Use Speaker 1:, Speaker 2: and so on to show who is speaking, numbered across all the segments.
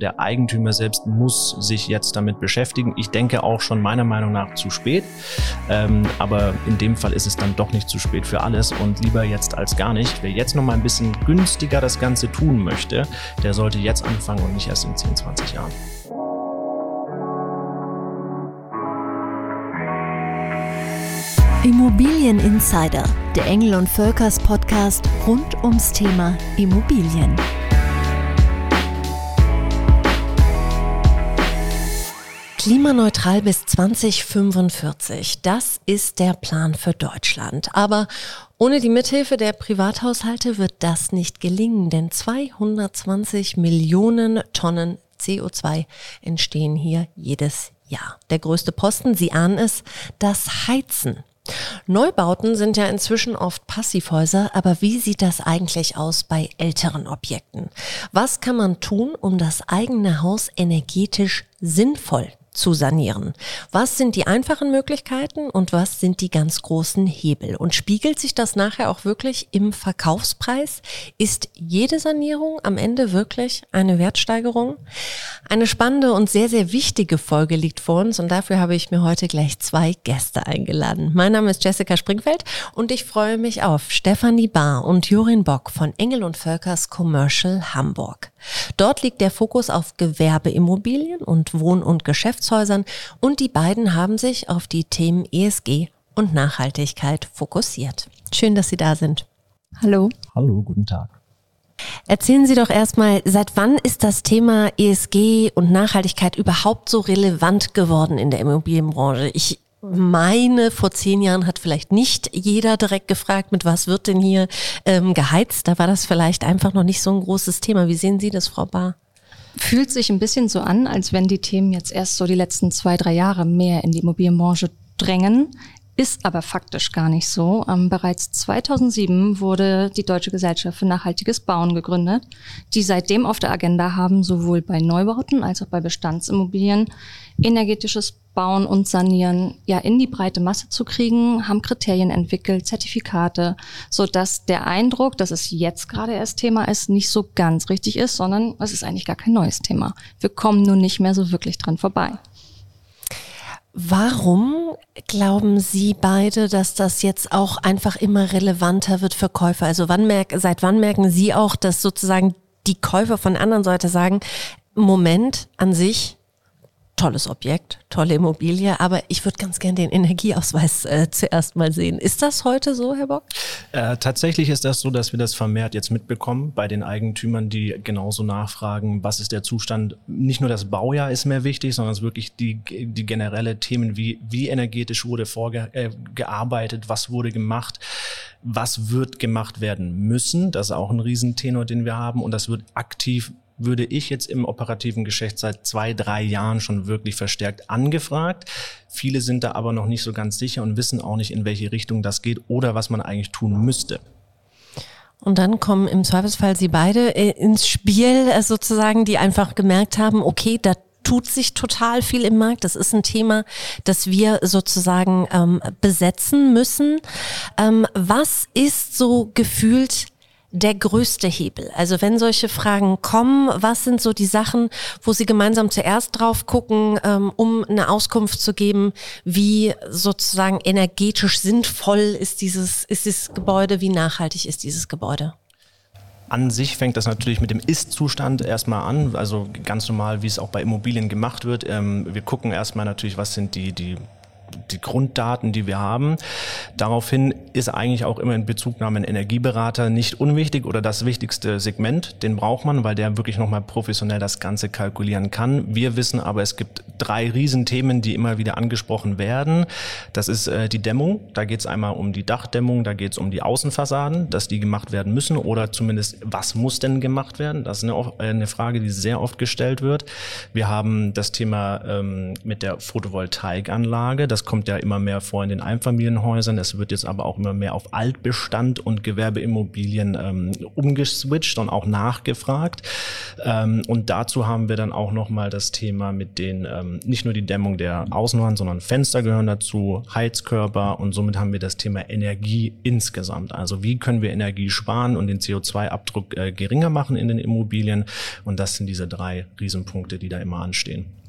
Speaker 1: Der Eigentümer selbst muss sich jetzt damit beschäftigen. Ich denke auch schon meiner Meinung nach zu spät. Ähm, aber in dem Fall ist es dann doch nicht zu spät für alles und lieber jetzt als gar nicht. Wer jetzt noch mal ein bisschen günstiger das Ganze tun möchte, der sollte jetzt anfangen und nicht erst in 10, 20 Jahren.
Speaker 2: Immobilien Insider, der Engel und Völkers Podcast rund ums Thema Immobilien. Klimaneutral bis 2045, das ist der Plan für Deutschland. Aber ohne die Mithilfe der Privathaushalte wird das nicht gelingen, denn 220 Millionen Tonnen CO2 entstehen hier jedes Jahr. Der größte Posten, Sie ahnen es, das Heizen. Neubauten sind ja inzwischen oft Passivhäuser, aber wie sieht das eigentlich aus bei älteren Objekten? Was kann man tun, um das eigene Haus energetisch sinnvoll zu sanieren. Was sind die einfachen Möglichkeiten und was sind die ganz großen Hebel? Und spiegelt sich das nachher auch wirklich im Verkaufspreis? Ist jede Sanierung am Ende wirklich eine Wertsteigerung? Eine spannende und sehr, sehr wichtige Folge liegt vor uns und dafür habe ich mir heute gleich zwei Gäste eingeladen. Mein Name ist Jessica Springfeld und ich freue mich auf Stefanie Bahr und Jorin Bock von Engel und Völkers Commercial Hamburg. Dort liegt der Fokus auf Gewerbeimmobilien und Wohn- und Geschäftshäusern und die beiden haben sich auf die Themen ESG und Nachhaltigkeit fokussiert. Schön, dass Sie da sind.
Speaker 3: Hallo.
Speaker 1: Hallo, guten Tag.
Speaker 2: Erzählen Sie doch erstmal, seit wann ist das Thema ESG und Nachhaltigkeit überhaupt so relevant geworden in der Immobilienbranche? Ich meine, vor zehn Jahren hat vielleicht nicht jeder direkt gefragt, mit was wird denn hier ähm, geheizt. Da war das vielleicht einfach noch nicht so ein großes Thema. Wie sehen Sie das, Frau Bahr?
Speaker 3: Fühlt sich ein bisschen so an, als wenn die Themen jetzt erst so die letzten zwei, drei Jahre mehr in die Immobilienbranche drängen. Ist aber faktisch gar nicht so. Ähm, bereits 2007 wurde die Deutsche Gesellschaft für nachhaltiges Bauen gegründet, die seitdem auf der Agenda haben, sowohl bei Neubauten als auch bei Bestandsimmobilien energetisches Bauen und Sanieren ja in die breite Masse zu kriegen, haben Kriterien entwickelt, Zertifikate, so dass der Eindruck, dass es jetzt gerade erst Thema ist, nicht so ganz richtig ist, sondern es ist eigentlich gar kein neues Thema. Wir kommen nun nicht mehr so wirklich dran vorbei.
Speaker 2: Warum glauben Sie beide, dass das jetzt auch einfach immer relevanter wird für Käufer? Also wann merk, seit wann merken Sie auch, dass sozusagen die Käufer von anderen Seite sagen, Moment an sich tolles Objekt, tolle Immobilie, aber ich würde ganz gern den Energieausweis äh, zuerst mal sehen. Ist das heute so, Herr Bock?
Speaker 1: Äh, tatsächlich ist das so, dass wir das vermehrt jetzt mitbekommen bei den Eigentümern, die genauso nachfragen, was ist der Zustand. Nicht nur das Baujahr ist mehr wichtig, sondern es wirklich die, die generelle Themen, wie, wie energetisch wurde vorgearbeitet, äh, was wurde gemacht, was wird gemacht werden müssen. Das ist auch ein Riesentenor, den wir haben und das wird aktiv würde ich jetzt im operativen Geschäft seit zwei, drei Jahren schon wirklich verstärkt angefragt. Viele sind da aber noch nicht so ganz sicher und wissen auch nicht, in welche Richtung das geht oder was man eigentlich tun müsste.
Speaker 2: Und dann kommen im Zweifelsfall Sie beide äh, ins Spiel, äh, sozusagen, die einfach gemerkt haben, okay, da tut sich total viel im Markt. Das ist ein Thema, das wir sozusagen ähm, besetzen müssen. Ähm, was ist so gefühlt der größte Hebel? Also wenn solche Fragen kommen, was sind so die Sachen, wo Sie gemeinsam zuerst drauf gucken, ähm, um eine Auskunft zu geben, wie sozusagen energetisch sinnvoll ist dieses, ist dieses Gebäude, wie nachhaltig ist dieses Gebäude?
Speaker 1: An sich fängt das natürlich mit dem Ist-Zustand erstmal an, also ganz normal, wie es auch bei Immobilien gemacht wird. Ähm, wir gucken erstmal natürlich, was sind die, die die Grunddaten, die wir haben. Daraufhin ist eigentlich auch immer in Bezugnahme ein Energieberater nicht unwichtig oder das wichtigste Segment. Den braucht man, weil der wirklich nochmal professionell das Ganze kalkulieren kann. Wir wissen aber, es gibt drei Riesenthemen, die immer wieder angesprochen werden. Das ist äh, die Dämmung. Da geht es einmal um die Dachdämmung, da geht es um die Außenfassaden, dass die gemacht werden müssen oder zumindest, was muss denn gemacht werden? Das ist eine, eine Frage, die sehr oft gestellt wird. Wir haben das Thema ähm, mit der Photovoltaikanlage. Das Das kommt ja immer mehr vor in den Einfamilienhäusern. Es wird jetzt aber auch immer mehr auf Altbestand und Gewerbeimmobilien ähm, umgeswitcht und auch nachgefragt. Ähm, und dazu haben wir dann auch nochmal das Thema mit den, ähm, nicht nur die Dämmung der Außenwand, sondern Fenster gehören dazu, Heizkörper und somit haben wir das Thema Energie insgesamt. Also wie können wir Energie sparen und den CO2-Abdruck äh, geringer machen in den Immobilien? Und das sind diese drei Riesenpunkte, die da immer anstehen.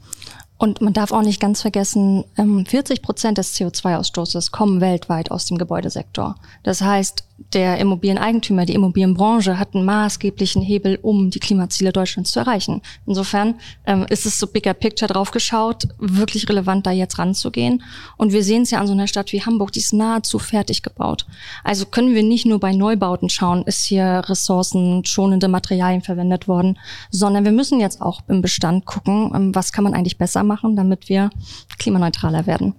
Speaker 3: Und man darf auch nicht ganz vergessen, 40 ähm, Prozent des CO2-Ausstoßes kommen weltweit aus dem Gebäudesektor. Das heißt, der Immobilieneigentümer, die Immobilienbranche hat einen maßgeblichen Hebel, um die Klimaziele Deutschlands zu erreichen. Insofern ähm, ist es so bigger picture draufgeschaut, wirklich relevant, da jetzt ranzugehen. Und wir sehen es ja an so einer Stadt wie Hamburg, die ist nahezu fertig gebaut. Also können wir nicht nur bei Neubauten schauen, ist hier ressourcenschonende Materialien verwendet worden, sondern wir müssen jetzt auch im Bestand gucken, ähm, was kann man eigentlich besser machen, damit wir klimaneutraler werden.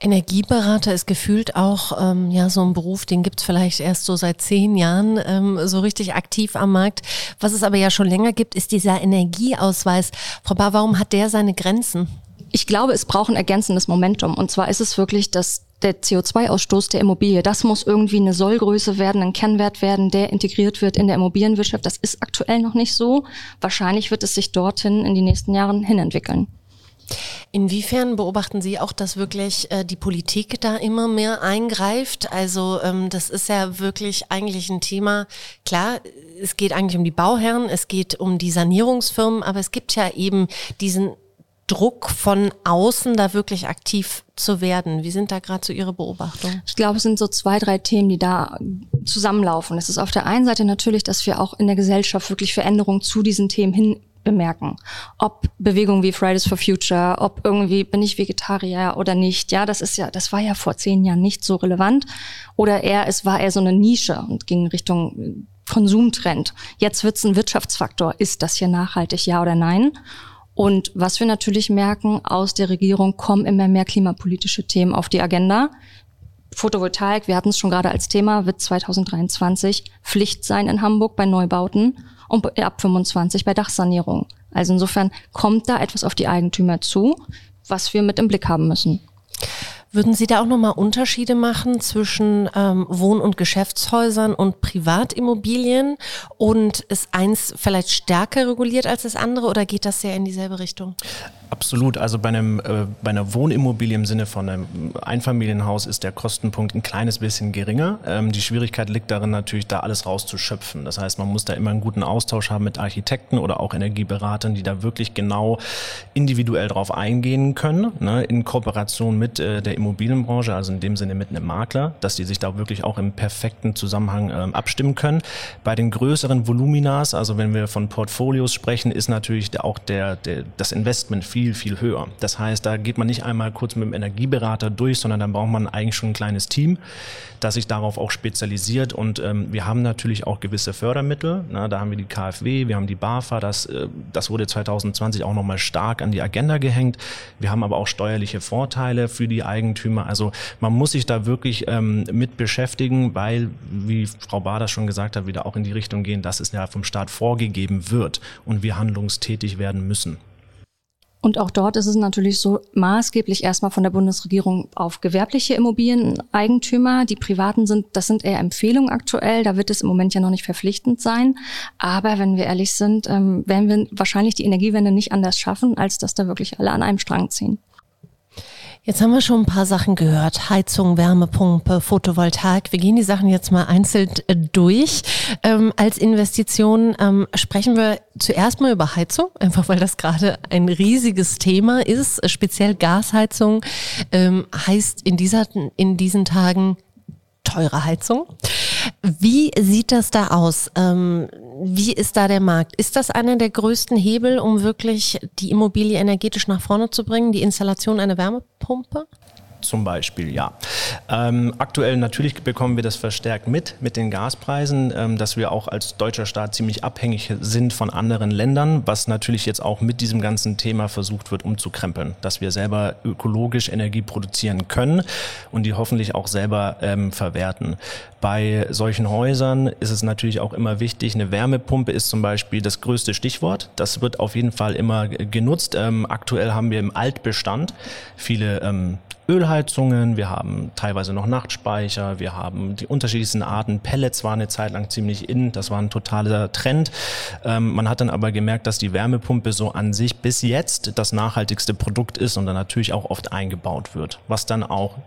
Speaker 2: Energieberater ist gefühlt auch ähm, ja so ein Beruf, den gibt's vielleicht erst so seit zehn Jahren ähm, so richtig aktiv am Markt. Was es aber ja schon länger gibt, ist dieser Energieausweis. Frau Bar, warum hat der seine Grenzen?
Speaker 3: Ich glaube, es braucht ein ergänzendes Momentum. Und zwar ist es wirklich, dass der CO2-Ausstoß der Immobilie, das muss irgendwie eine Sollgröße werden, ein Kennwert werden, der integriert wird in der Immobilienwirtschaft. Das ist aktuell noch nicht so. Wahrscheinlich wird es sich dorthin in die nächsten Jahren hinentwickeln.
Speaker 2: Inwiefern beobachten Sie auch, dass wirklich äh, die Politik da immer mehr eingreift? Also ähm, das ist ja wirklich eigentlich ein Thema. Klar, es geht eigentlich um die Bauherren, es geht um die Sanierungsfirmen, aber es gibt ja eben diesen Druck von außen, da wirklich aktiv zu werden. Wie sind da gerade so Ihre Beobachtungen?
Speaker 3: Ich glaube, es sind so zwei, drei Themen, die da zusammenlaufen. Es ist auf der einen Seite natürlich, dass wir auch in der Gesellschaft wirklich Veränderungen zu diesen Themen hin bemerken. Ob Bewegungen wie Fridays for Future, ob irgendwie bin ich Vegetarier oder nicht. Ja, das ist ja, das war ja vor zehn Jahren nicht so relevant. Oder eher, es war eher so eine Nische und ging Richtung Konsumtrend. Jetzt wird es ein Wirtschaftsfaktor. Ist das hier nachhaltig, ja oder nein? Und was wir natürlich merken, aus der Regierung kommen immer mehr klimapolitische Themen auf die Agenda. Photovoltaik, wir hatten es schon gerade als Thema, wird 2023 Pflicht sein in Hamburg bei Neubauten und ab 25 bei Dachsanierung. Also insofern kommt da etwas auf die Eigentümer zu, was wir mit im Blick haben müssen.
Speaker 2: Würden Sie da auch nochmal Unterschiede machen zwischen ähm, Wohn- und Geschäftshäusern und Privatimmobilien? Und ist eins vielleicht stärker reguliert als das andere oder geht das sehr in dieselbe Richtung?
Speaker 1: Absolut. Also bei, einem, äh, bei einer Wohnimmobilie im Sinne von einem Einfamilienhaus ist der Kostenpunkt ein kleines bisschen geringer. Ähm, die Schwierigkeit liegt darin natürlich, da alles rauszuschöpfen. Das heißt, man muss da immer einen guten Austausch haben mit Architekten oder auch Energieberatern, die da wirklich genau individuell drauf eingehen können, ne, in Kooperation mit äh, der Immobilienbranche, also in dem Sinne mit einem Makler, dass die sich da wirklich auch im perfekten Zusammenhang ähm, abstimmen können. Bei den größeren Voluminas, also wenn wir von Portfolios sprechen, ist natürlich auch der, der, das Investment viel viel, höher. Das heißt, da geht man nicht einmal kurz mit dem Energieberater durch, sondern dann braucht man eigentlich schon ein kleines Team, das sich darauf auch spezialisiert. Und ähm, wir haben natürlich auch gewisse Fördermittel. Na, da haben wir die KfW, wir haben die BAFA, das, äh, das wurde 2020 auch nochmal stark an die Agenda gehängt. Wir haben aber auch steuerliche Vorteile für die Eigentümer. Also man muss sich da wirklich ähm, mit beschäftigen, weil, wie Frau Bader schon gesagt hat, wieder auch in die Richtung gehen, dass es ja vom Staat vorgegeben wird und wir handlungstätig werden müssen.
Speaker 3: Und auch dort ist es natürlich so maßgeblich erstmal von der Bundesregierung auf gewerbliche Immobilieneigentümer. Die privaten sind, das sind eher Empfehlungen aktuell. Da wird es im Moment ja noch nicht verpflichtend sein. Aber wenn wir ehrlich sind, ähm, werden wir wahrscheinlich die Energiewende nicht anders schaffen, als dass da wirklich alle an einem Strang ziehen.
Speaker 2: Jetzt haben wir schon ein paar Sachen gehört. Heizung, Wärmepumpe, Photovoltaik. Wir gehen die Sachen jetzt mal einzeln äh, durch. Ähm, als Investition ähm, sprechen wir zuerst mal über Heizung, einfach weil das gerade ein riesiges Thema ist. Speziell Gasheizung ähm, heißt in, dieser, in diesen Tagen teure Heizung. Wie sieht das da aus? Ähm, wie ist da der Markt? Ist das einer der größten Hebel, um wirklich die Immobilie energetisch nach vorne zu bringen, die Installation einer Wärmepumpe?
Speaker 1: Zum Beispiel, ja. Ähm, aktuell natürlich bekommen wir das verstärkt mit, mit den Gaspreisen, ähm, dass wir auch als deutscher Staat ziemlich abhängig sind von anderen Ländern, was natürlich jetzt auch mit diesem ganzen Thema versucht wird umzukrempeln, dass wir selber ökologisch Energie produzieren können und die hoffentlich auch selber ähm, verwerten. Bei solchen Häusern ist es natürlich auch immer wichtig, eine Wärmepumpe ist zum Beispiel das größte Stichwort. Das wird auf jeden Fall immer genutzt. Ähm, aktuell haben wir im Altbestand viele ähm, Ölheizungen, wir haben teilweise noch Nachtspeicher, wir haben die unterschiedlichsten Arten. Pellets waren eine Zeit lang ziemlich in, das war ein totaler Trend. Ähm, man hat dann aber gemerkt, dass die Wärmepumpe so an sich bis jetzt das nachhaltigste Produkt ist und dann natürlich auch oft eingebaut wird, was dann auch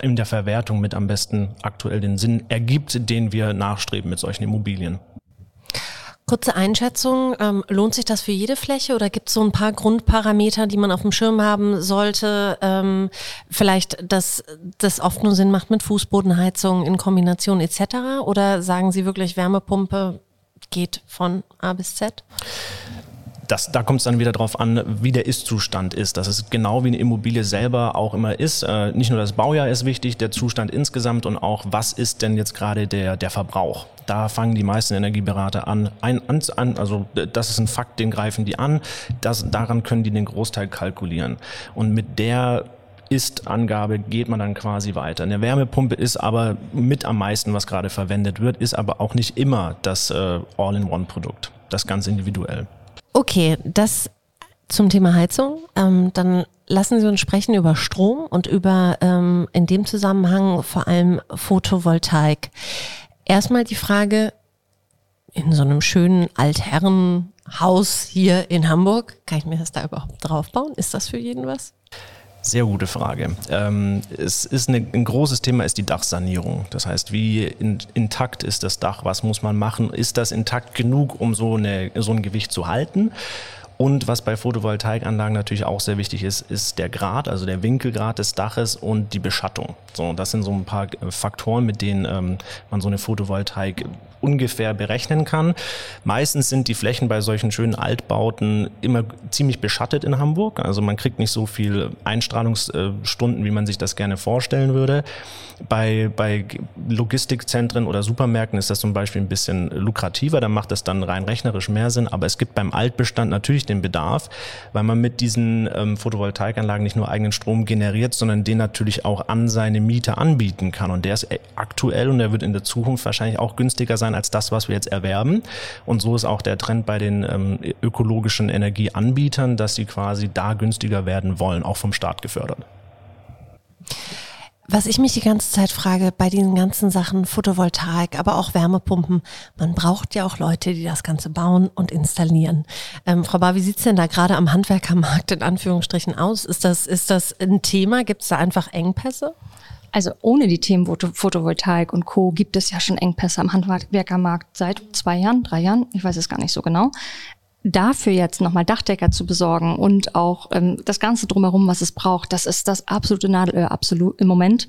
Speaker 1: in der Verwertung mit am besten aktuell den Sinn ergibt, den wir nachstreben mit solchen Immobilien.
Speaker 2: Kurze Einschätzung, ähm, lohnt sich das für jede Fläche oder gibt es so ein paar Grundparameter, die man auf dem Schirm haben sollte? Ähm, vielleicht, dass das oft nur Sinn macht mit Fußbodenheizung in Kombination etc. Oder sagen Sie wirklich, Wärmepumpe geht von A bis Z?
Speaker 1: Das, da kommt es dann wieder darauf an, wie der Ist-Zustand ist. Das ist genau wie eine Immobilie selber auch immer ist. Äh, nicht nur das Baujahr ist wichtig, der Zustand insgesamt und auch, was ist denn jetzt gerade der, der Verbrauch. Da fangen die meisten Energieberater an, ein, an, also das ist ein Fakt, den greifen die an, das, daran können die den Großteil kalkulieren. Und mit der ist-Angabe geht man dann quasi weiter. Eine Wärmepumpe ist aber mit am meisten, was gerade verwendet wird, ist aber auch nicht immer das äh, All-in-One-Produkt. Das ganz individuell.
Speaker 2: Okay, das zum Thema Heizung. Ähm, dann lassen Sie uns sprechen über Strom und über ähm, in dem Zusammenhang vor allem Photovoltaik. Erstmal die Frage, in so einem schönen Altherrenhaus hier in Hamburg, kann ich mir das da überhaupt draufbauen? Ist das für jeden was?
Speaker 1: Sehr gute Frage. Ähm, es ist eine, ein großes Thema ist die Dachsanierung. Das heißt, wie in, intakt ist das Dach? Was muss man machen? Ist das intakt genug, um so, eine, so ein Gewicht zu halten? Und was bei Photovoltaikanlagen natürlich auch sehr wichtig ist, ist der Grad, also der Winkelgrad des Daches und die Beschattung. So, das sind so ein paar Faktoren, mit denen ähm, man so eine Photovoltaik ungefähr berechnen kann. Meistens sind die Flächen bei solchen schönen Altbauten immer ziemlich beschattet in Hamburg. Also man kriegt nicht so viel Einstrahlungsstunden, wie man sich das gerne vorstellen würde. Bei, bei Logistikzentren oder Supermärkten ist das zum Beispiel ein bisschen lukrativer, da macht das dann rein rechnerisch mehr Sinn. Aber es gibt beim Altbestand natürlich den Bedarf, weil man mit diesen ähm, Photovoltaikanlagen nicht nur eigenen Strom generiert, sondern den natürlich auch an seine Mieter anbieten kann. Und der ist aktuell und der wird in der Zukunft wahrscheinlich auch günstiger sein als das, was wir jetzt erwerben. Und so ist auch der Trend bei den ähm, ökologischen Energieanbietern, dass sie quasi da günstiger werden wollen, auch vom Staat gefördert.
Speaker 2: Was ich mich die ganze Zeit frage bei diesen ganzen Sachen Photovoltaik, aber auch Wärmepumpen, man braucht ja auch Leute, die das Ganze bauen und installieren. Ähm, Frau Bar, wie sieht's denn da gerade am Handwerkermarkt in Anführungsstrichen aus? Ist das, ist das ein Thema? Gibt es da einfach Engpässe?
Speaker 3: Also ohne die Themen Photovoltaik und Co. gibt es ja schon Engpässe am Handwerkermarkt seit zwei Jahren, drei Jahren, ich weiß es gar nicht so genau dafür jetzt nochmal Dachdecker zu besorgen und auch ähm, das Ganze drumherum, was es braucht, das ist das absolute Nadelöhr absolut im Moment.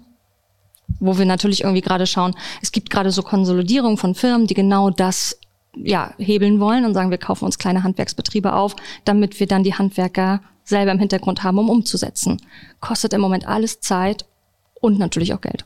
Speaker 3: Wo wir natürlich irgendwie gerade schauen, es gibt gerade so Konsolidierung von Firmen, die genau das ja, hebeln wollen und sagen, wir kaufen uns kleine Handwerksbetriebe auf, damit wir dann die Handwerker selber im Hintergrund haben, um umzusetzen. Kostet im Moment alles Zeit und natürlich auch Geld.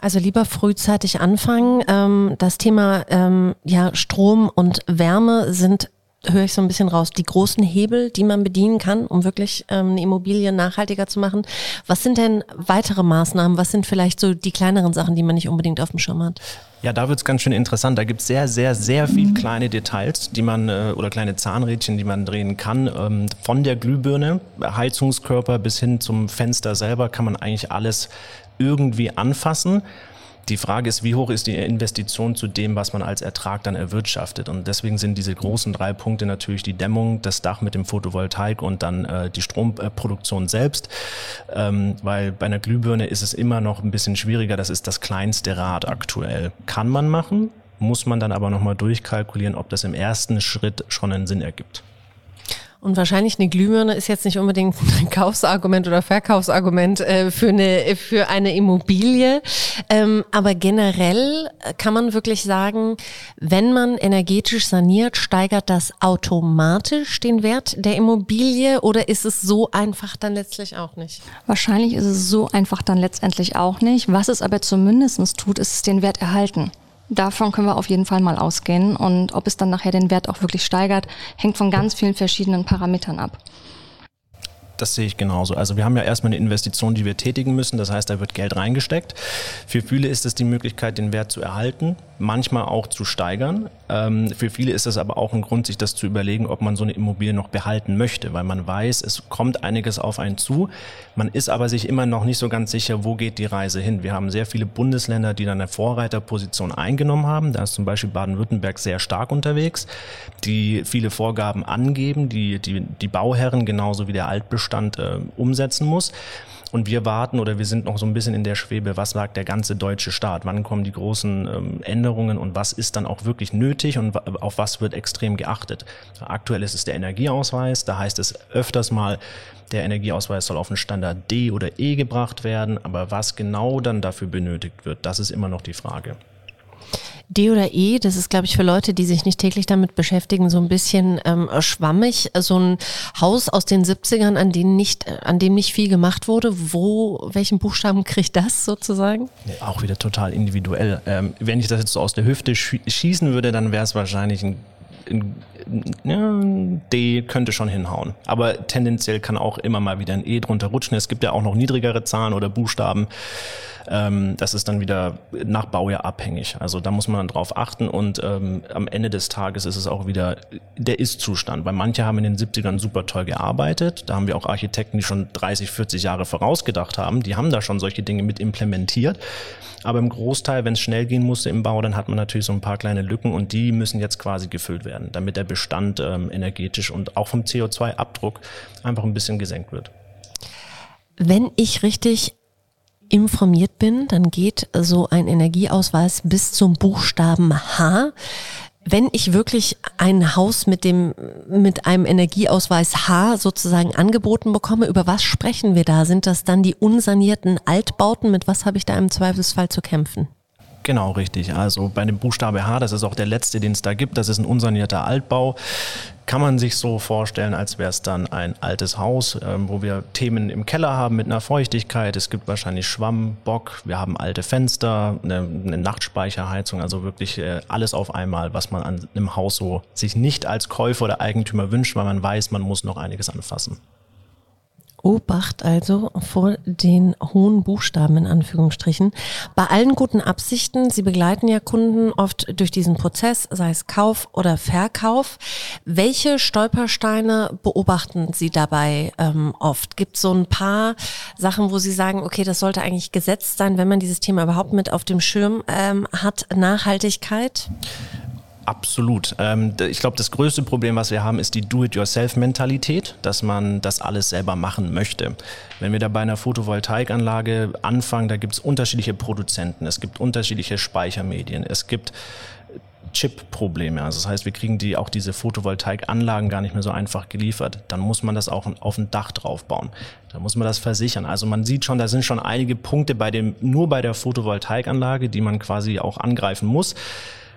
Speaker 2: Also lieber frühzeitig anfangen. Ähm, das Thema ähm, ja, Strom und Wärme sind höre ich so ein bisschen raus, die großen Hebel, die man bedienen kann, um wirklich ähm, eine Immobilie nachhaltiger zu machen. Was sind denn weitere Maßnahmen? Was sind vielleicht so die kleineren Sachen, die man nicht unbedingt auf dem Schirm hat?
Speaker 1: Ja, da wird es ganz schön interessant. Da gibt es sehr, sehr, sehr viel kleine Details, die man äh, oder kleine Zahnrädchen, die man drehen kann. Ähm, von der Glühbirne, Heizungskörper bis hin zum Fenster selber kann man eigentlich alles irgendwie anfassen. Die Frage ist, wie hoch ist die Investition zu dem, was man als Ertrag dann erwirtschaftet? Und deswegen sind diese großen drei Punkte natürlich die Dämmung, das Dach mit dem Photovoltaik und dann äh, die Stromproduktion selbst. Ähm, weil bei einer Glühbirne ist es immer noch ein bisschen schwieriger. Das ist das kleinste Rad aktuell. Kann man machen, muss man dann aber nochmal durchkalkulieren, ob das im ersten Schritt schon einen Sinn ergibt.
Speaker 2: Und wahrscheinlich eine Glühbirne ist jetzt nicht unbedingt ein Kaufsargument oder Verkaufsargument äh, für, eine, für eine Immobilie. Ähm, aber generell kann man wirklich sagen, wenn man energetisch saniert, steigert das automatisch den Wert der Immobilie oder ist es so einfach dann letztlich auch nicht?
Speaker 3: Wahrscheinlich ist es so einfach dann letztendlich auch nicht. Was es aber zumindest tut, ist es den Wert erhalten. Davon können wir auf jeden Fall mal ausgehen. Und ob es dann nachher den Wert auch wirklich steigert, hängt von ganz vielen verschiedenen Parametern ab.
Speaker 1: Das sehe ich genauso. Also wir haben ja erstmal eine Investition, die wir tätigen müssen. Das heißt, da wird Geld reingesteckt. Für viele ist es die Möglichkeit, den Wert zu erhalten, manchmal auch zu steigern. Ähm, für viele ist es aber auch ein Grund, sich das zu überlegen, ob man so eine Immobilie noch behalten möchte, weil man weiß, es kommt einiges auf einen zu. Man ist aber sich immer noch nicht so ganz sicher, wo geht die Reise hin. Wir haben sehr viele Bundesländer, die dann eine Vorreiterposition eingenommen haben. Da ist zum Beispiel Baden-Württemberg sehr stark unterwegs, die viele Vorgaben angeben, die, die, die Bauherren genauso wie der Altbestand äh, umsetzen muss. Und wir warten oder wir sind noch so ein bisschen in der Schwebe, was sagt der ganze deutsche Staat? Wann kommen die großen ähm, Änderungen und was ist dann auch wirklich nötig und auf was wird extrem geachtet? Aktuell ist es der Energieausweis, da heißt es öfters mal, der Energieausweis soll auf den Standard D oder E gebracht werden, aber was genau dann dafür benötigt wird, das ist immer noch die Frage.
Speaker 2: D oder E, das ist, glaube ich, für Leute, die sich nicht täglich damit beschäftigen, so ein bisschen ähm, schwammig. So ein Haus aus den 70ern, an dem nicht, an dem nicht viel gemacht wurde. Wo, welchen Buchstaben kriegt das sozusagen?
Speaker 1: Ja, auch wieder total individuell. Ähm, wenn ich das jetzt so aus der Hüfte schießen würde, dann wäre es wahrscheinlich ein ja, D könnte schon hinhauen. Aber tendenziell kann auch immer mal wieder ein E drunter rutschen. Es gibt ja auch noch niedrigere Zahlen oder Buchstaben. Ähm, das ist dann wieder nach Baujahr abhängig. Also da muss man drauf achten und ähm, am Ende des Tages ist es auch wieder der Ist-Zustand, weil manche haben in den 70ern super toll gearbeitet. Da haben wir auch Architekten, die schon 30, 40 Jahre vorausgedacht haben. Die haben da schon solche Dinge mit implementiert. Aber im Großteil, wenn es schnell gehen musste im Bau, dann hat man natürlich so ein paar kleine Lücken und die müssen jetzt quasi gefüllt werden, damit der Bestand ähm, energetisch und auch vom CO2-Abdruck einfach ein bisschen gesenkt wird.
Speaker 2: Wenn ich richtig informiert bin, dann geht so ein Energieausweis bis zum Buchstaben H. Wenn ich wirklich ein Haus mit dem, mit einem Energieausweis H sozusagen angeboten bekomme, über was sprechen wir da? Sind das dann die unsanierten Altbauten? Mit was habe ich da im Zweifelsfall zu kämpfen?
Speaker 1: Genau, richtig. Also bei dem Buchstabe H, das ist auch der letzte, den es da gibt, das ist ein unsanierter Altbau. Kann man sich so vorstellen, als wäre es dann ein altes Haus, ähm, wo wir Themen im Keller haben mit einer Feuchtigkeit. Es gibt wahrscheinlich Schwamm, Bock, wir haben alte Fenster, eine, eine Nachtspeicherheizung, also wirklich äh, alles auf einmal, was man an einem Haus so sich nicht als Käufer oder Eigentümer wünscht, weil man weiß, man muss noch einiges anfassen.
Speaker 2: Obacht also vor den hohen Buchstaben in Anführungsstrichen. Bei allen guten Absichten, Sie begleiten ja Kunden oft durch diesen Prozess, sei es Kauf oder Verkauf. Welche Stolpersteine beobachten Sie dabei ähm, oft? Gibt es so ein paar Sachen, wo Sie sagen, okay, das sollte eigentlich gesetzt sein, wenn man dieses Thema überhaupt mit auf dem Schirm ähm, hat? Nachhaltigkeit?
Speaker 1: Absolut. Ähm, ich glaube, das größte Problem, was wir haben, ist die Do-it-yourself-Mentalität, dass man das alles selber machen möchte. Wenn wir da bei einer Photovoltaikanlage anfangen, da gibt es unterschiedliche Produzenten, es gibt unterschiedliche Speichermedien, es gibt Chip-Probleme. Also das heißt, wir kriegen die auch diese Photovoltaikanlagen gar nicht mehr so einfach geliefert. Dann muss man das auch auf ein Dach draufbauen. Dann muss man das versichern. Also man sieht schon, da sind schon einige Punkte bei dem, nur bei der Photovoltaikanlage, die man quasi auch angreifen muss.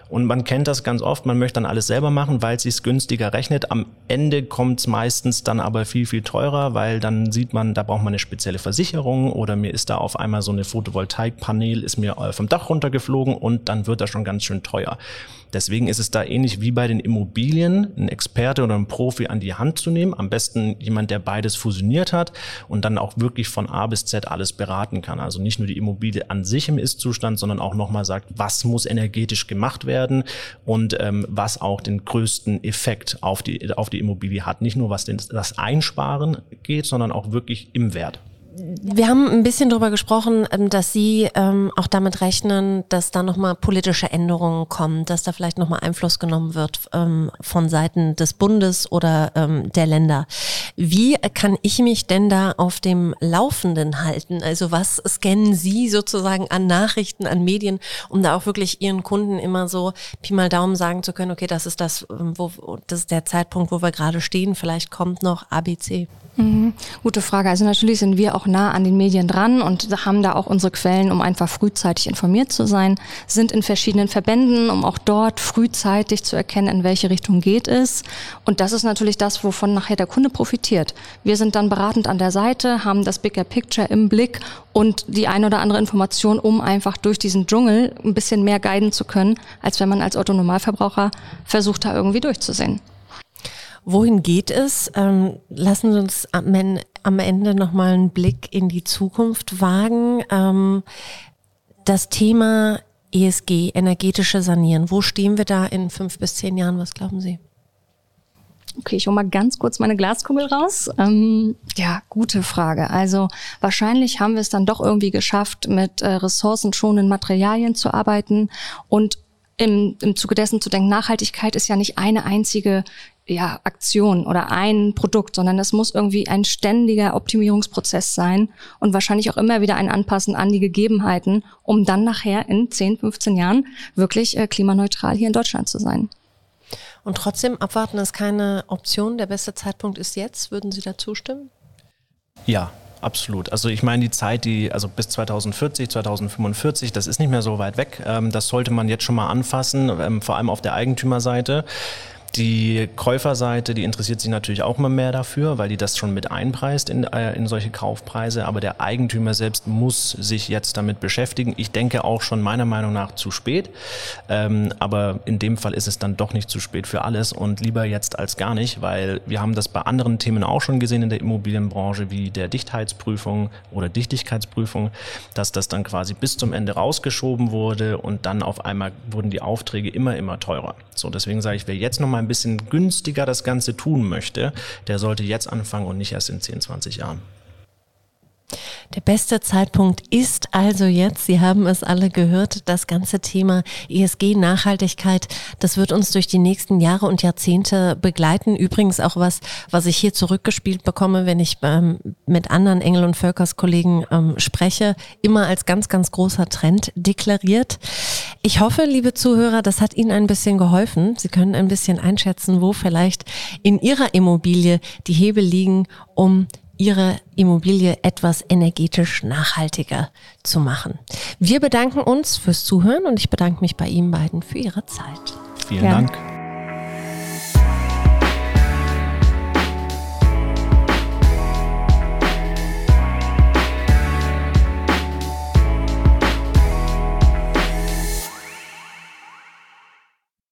Speaker 1: Und man kennt das ganz oft, man möchte dann alles selber machen, weil es sich günstiger rechnet. Am Ende kommt es meistens dann aber viel, viel teurer, weil dann sieht man, da braucht man eine spezielle Versicherung oder mir ist da auf einmal so eine Photovoltaikpanel, ist mir äh, vom Dach runtergeflogen und dann wird das schon ganz schön teuer. Deswegen ist es da ähnlich wie bei den Immobilien, einen Experte oder einen Profi an die Hand zu nehmen. Am besten jemand, der beides fusioniert hat und dann auch wirklich von A bis Z alles beraten kann. Also nicht nur die Immobilie an sich im Ist-Zustand, sondern auch nochmal sagt, was muss energetisch gemacht werden und ähm, was auch den größten Effekt auf die, auf die Immobilie hat. Nicht nur was den, das Einsparen geht, sondern auch wirklich im Wert
Speaker 2: wir haben ein bisschen darüber gesprochen, ähm, dass Sie ähm, auch damit rechnen, dass da nochmal politische Änderungen kommen, dass da vielleicht nochmal Einfluss genommen wird ähm, von Seiten des Bundes oder ähm, der Länder. Wie kann ich mich denn da auf dem Laufenden halten? Also was scannen Sie sozusagen an Nachrichten, an Medien, um da auch wirklich Ihren Kunden immer so Pi mal Daumen sagen zu können, okay, das ist das, ähm, wo, das ist der Zeitpunkt, wo wir gerade stehen, vielleicht kommt noch ABC.
Speaker 3: Mhm. Gute Frage. Also natürlich sind wir auch nah an den Medien dran und haben da auch unsere Quellen, um einfach frühzeitig informiert zu sein, sind in verschiedenen Verbänden, um auch dort frühzeitig zu erkennen, in welche Richtung geht es. Und das ist natürlich das, wovon nachher der Kunde profitiert. Wir sind dann beratend an der Seite, haben das Bigger Picture im Blick und die ein oder andere Information, um einfach durch diesen Dschungel ein bisschen mehr guiden zu können, als wenn man als Autonomalverbraucher versucht, da irgendwie durchzusehen.
Speaker 2: Wohin geht es? Ähm, lassen Sie uns am, am Ende nochmal einen Blick in die Zukunft wagen. Ähm, das Thema ESG, energetische Sanieren, wo stehen wir da in fünf bis zehn Jahren? Was glauben Sie?
Speaker 3: Okay, ich hole mal ganz kurz meine Glaskugel raus. Ähm, ja, gute Frage. Also wahrscheinlich haben wir es dann doch irgendwie geschafft, mit äh, ressourcenschonenden Materialien zu arbeiten und im, im Zuge dessen zu denken, Nachhaltigkeit ist ja nicht eine einzige ja, Aktion oder ein Produkt, sondern es muss irgendwie ein ständiger Optimierungsprozess sein und wahrscheinlich auch immer wieder ein Anpassen an die Gegebenheiten, um dann nachher in 10, 15 Jahren wirklich äh, klimaneutral hier in Deutschland zu sein.
Speaker 2: Und trotzdem, abwarten ist keine Option. Der beste Zeitpunkt ist jetzt. Würden Sie da zustimmen?
Speaker 1: Ja, absolut. Also ich meine, die Zeit, die, also bis 2040, 2045, das ist nicht mehr so weit weg. Ähm, das sollte man jetzt schon mal anfassen, ähm, vor allem auf der Eigentümerseite. Die Käuferseite, die interessiert sich natürlich auch immer mehr dafür, weil die das schon mit einpreist in, äh, in solche Kaufpreise. Aber der Eigentümer selbst muss sich jetzt damit beschäftigen. Ich denke auch schon meiner Meinung nach zu spät. Ähm, aber in dem Fall ist es dann doch nicht zu spät für alles und lieber jetzt als gar nicht, weil wir haben das bei anderen Themen auch schon gesehen in der Immobilienbranche, wie der Dichtheitsprüfung oder Dichtigkeitsprüfung, dass das dann quasi bis zum Ende rausgeschoben wurde und dann auf einmal wurden die Aufträge immer, immer teurer. So, deswegen sage ich, wer jetzt nochmal ein bisschen günstiger das Ganze tun möchte, der sollte jetzt anfangen und nicht erst in 10, 20 Jahren.
Speaker 2: Der beste Zeitpunkt ist also jetzt. Sie haben es alle gehört. Das ganze Thema ESG, Nachhaltigkeit, das wird uns durch die nächsten Jahre und Jahrzehnte begleiten. Übrigens auch was, was ich hier zurückgespielt bekomme, wenn ich ähm, mit anderen Engel und Völkers Kollegen ähm, spreche, immer als ganz, ganz großer Trend deklariert. Ich hoffe, liebe Zuhörer, das hat Ihnen ein bisschen geholfen. Sie können ein bisschen einschätzen, wo vielleicht in Ihrer Immobilie die Hebel liegen, um Ihre Immobilie etwas energetisch nachhaltiger zu machen. Wir bedanken uns fürs Zuhören und ich bedanke mich bei Ihnen beiden für Ihre Zeit.
Speaker 1: Vielen ja. Dank.